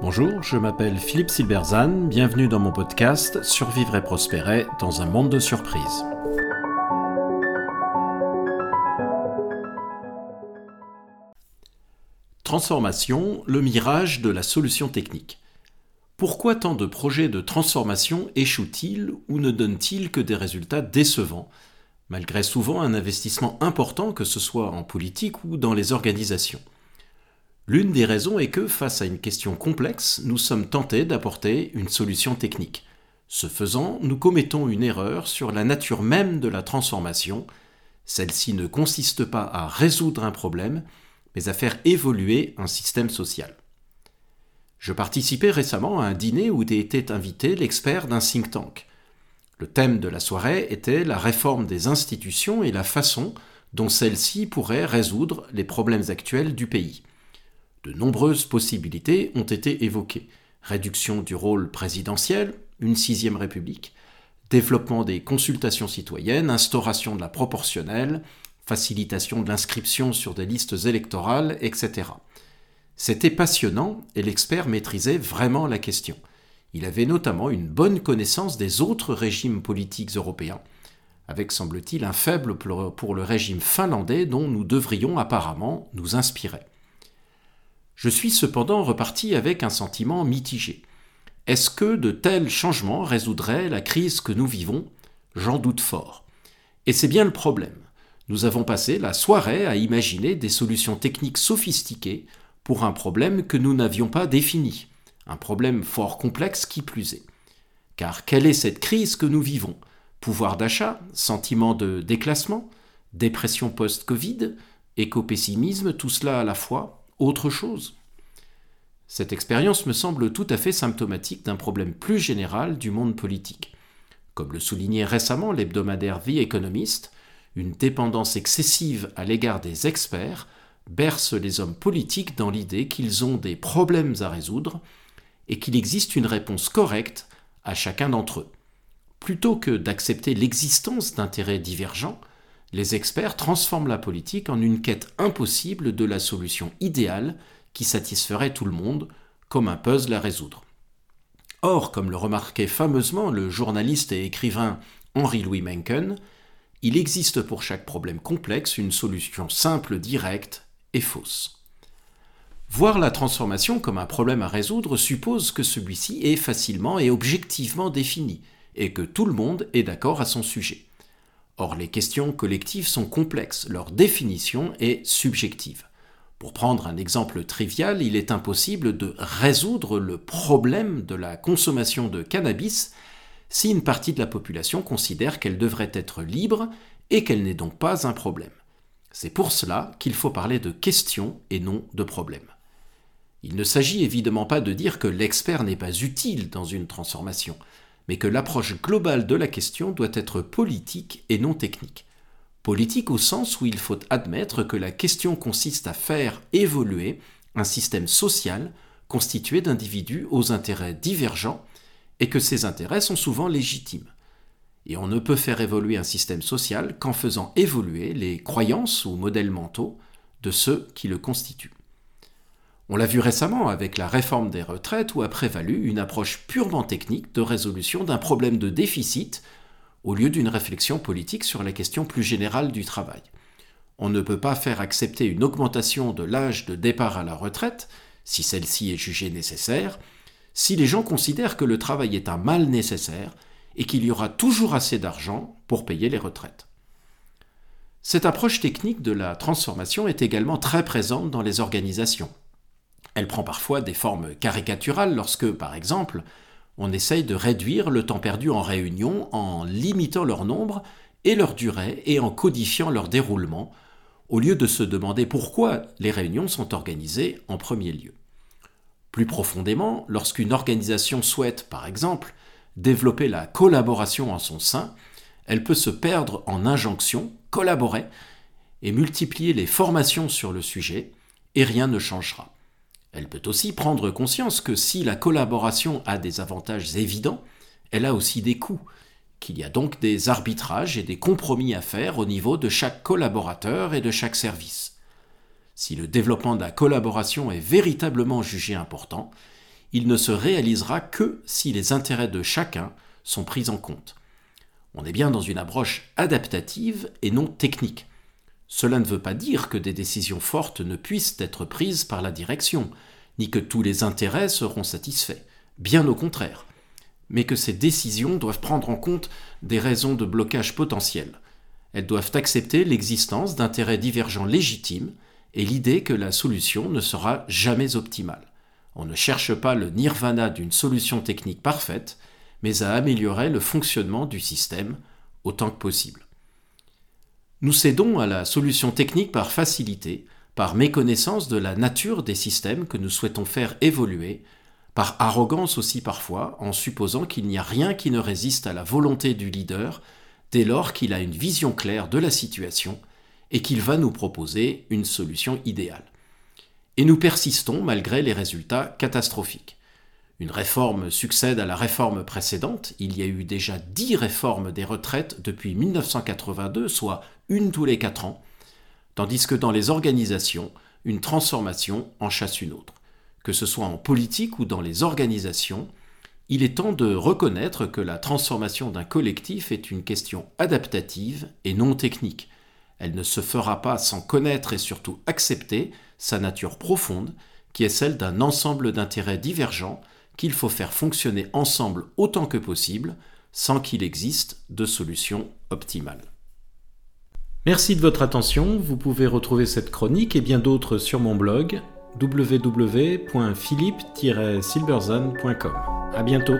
Bonjour, je m'appelle Philippe Silberzan, bienvenue dans mon podcast Survivre et prospérer dans un monde de surprises. Transformation, le mirage de la solution technique. Pourquoi tant de projets de transformation échouent-ils ou ne donnent-ils que des résultats décevants, malgré souvent un investissement important que ce soit en politique ou dans les organisations L'une des raisons est que, face à une question complexe, nous sommes tentés d'apporter une solution technique. Ce faisant, nous commettons une erreur sur la nature même de la transformation. Celle-ci ne consiste pas à résoudre un problème, mais à faire évoluer un système social. Je participais récemment à un dîner où était invité l'expert d'un think tank. Le thème de la soirée était la réforme des institutions et la façon dont celles-ci pourraient résoudre les problèmes actuels du pays. De nombreuses possibilités ont été évoquées. Réduction du rôle présidentiel, une sixième république, développement des consultations citoyennes, instauration de la proportionnelle, facilitation de l'inscription sur des listes électorales, etc. C'était passionnant et l'expert maîtrisait vraiment la question. Il avait notamment une bonne connaissance des autres régimes politiques européens, avec semble-t-il un faible pour le régime finlandais dont nous devrions apparemment nous inspirer. Je suis cependant reparti avec un sentiment mitigé. Est-ce que de tels changements résoudraient la crise que nous vivons? J'en doute fort. Et c'est bien le problème. Nous avons passé la soirée à imaginer des solutions techniques sophistiquées pour un problème que nous n'avions pas défini, un problème fort complexe qui plus est. Car quelle est cette crise que nous vivons? Pouvoir d'achat, sentiment de déclassement, dépression post-Covid, éco-pessimisme, tout cela à la fois autre chose? Cette expérience me semble tout à fait symptomatique d'un problème plus général du monde politique. Comme le soulignait récemment l'hebdomadaire The Economist, une dépendance excessive à l'égard des experts berce les hommes politiques dans l'idée qu'ils ont des problèmes à résoudre et qu'il existe une réponse correcte à chacun d'entre eux. Plutôt que d'accepter l'existence d'intérêts divergents, les experts transforment la politique en une quête impossible de la solution idéale qui satisferait tout le monde, comme un puzzle à résoudre. Or, comme le remarquait fameusement le journaliste et écrivain Henri-Louis Mencken, il existe pour chaque problème complexe une solution simple, directe et fausse. Voir la transformation comme un problème à résoudre suppose que celui-ci est facilement et objectivement défini, et que tout le monde est d'accord à son sujet. Or, les questions collectives sont complexes, leur définition est subjective. Pour prendre un exemple trivial, il est impossible de résoudre le problème de la consommation de cannabis si une partie de la population considère qu'elle devrait être libre et qu'elle n'est donc pas un problème. C'est pour cela qu'il faut parler de questions et non de problèmes. Il ne s'agit évidemment pas de dire que l'expert n'est pas utile dans une transformation mais que l'approche globale de la question doit être politique et non technique. Politique au sens où il faut admettre que la question consiste à faire évoluer un système social constitué d'individus aux intérêts divergents et que ces intérêts sont souvent légitimes. Et on ne peut faire évoluer un système social qu'en faisant évoluer les croyances ou modèles mentaux de ceux qui le constituent. On l'a vu récemment avec la réforme des retraites où a prévalu une approche purement technique de résolution d'un problème de déficit au lieu d'une réflexion politique sur la question plus générale du travail. On ne peut pas faire accepter une augmentation de l'âge de départ à la retraite, si celle-ci est jugée nécessaire, si les gens considèrent que le travail est un mal nécessaire et qu'il y aura toujours assez d'argent pour payer les retraites. Cette approche technique de la transformation est également très présente dans les organisations. Elle prend parfois des formes caricaturales lorsque, par exemple, on essaye de réduire le temps perdu en réunion en limitant leur nombre et leur durée et en codifiant leur déroulement, au lieu de se demander pourquoi les réunions sont organisées en premier lieu. Plus profondément, lorsqu'une organisation souhaite, par exemple, développer la collaboration en son sein, elle peut se perdre en injonctions, collaborer, et multiplier les formations sur le sujet, et rien ne changera. Elle peut aussi prendre conscience que si la collaboration a des avantages évidents, elle a aussi des coûts, qu'il y a donc des arbitrages et des compromis à faire au niveau de chaque collaborateur et de chaque service. Si le développement de la collaboration est véritablement jugé important, il ne se réalisera que si les intérêts de chacun sont pris en compte. On est bien dans une approche adaptative et non technique. Cela ne veut pas dire que des décisions fortes ne puissent être prises par la direction, ni que tous les intérêts seront satisfaits. Bien au contraire. Mais que ces décisions doivent prendre en compte des raisons de blocage potentiels. Elles doivent accepter l'existence d'intérêts divergents légitimes et l'idée que la solution ne sera jamais optimale. On ne cherche pas le nirvana d'une solution technique parfaite, mais à améliorer le fonctionnement du système autant que possible. Nous cédons à la solution technique par facilité, par méconnaissance de la nature des systèmes que nous souhaitons faire évoluer, par arrogance aussi parfois, en supposant qu'il n'y a rien qui ne résiste à la volonté du leader dès lors qu'il a une vision claire de la situation et qu'il va nous proposer une solution idéale. Et nous persistons malgré les résultats catastrophiques. Une réforme succède à la réforme précédente. Il y a eu déjà dix réformes des retraites depuis 1982, soit une tous les quatre ans, tandis que dans les organisations, une transformation en chasse une autre. Que ce soit en politique ou dans les organisations, il est temps de reconnaître que la transformation d'un collectif est une question adaptative et non technique. Elle ne se fera pas sans connaître et surtout accepter sa nature profonde, qui est celle d'un ensemble d'intérêts divergents qu'il faut faire fonctionner ensemble autant que possible, sans qu'il existe de solution optimale. Merci de votre attention, vous pouvez retrouver cette chronique et bien d'autres sur mon blog www.philippe-silberzan.com. À bientôt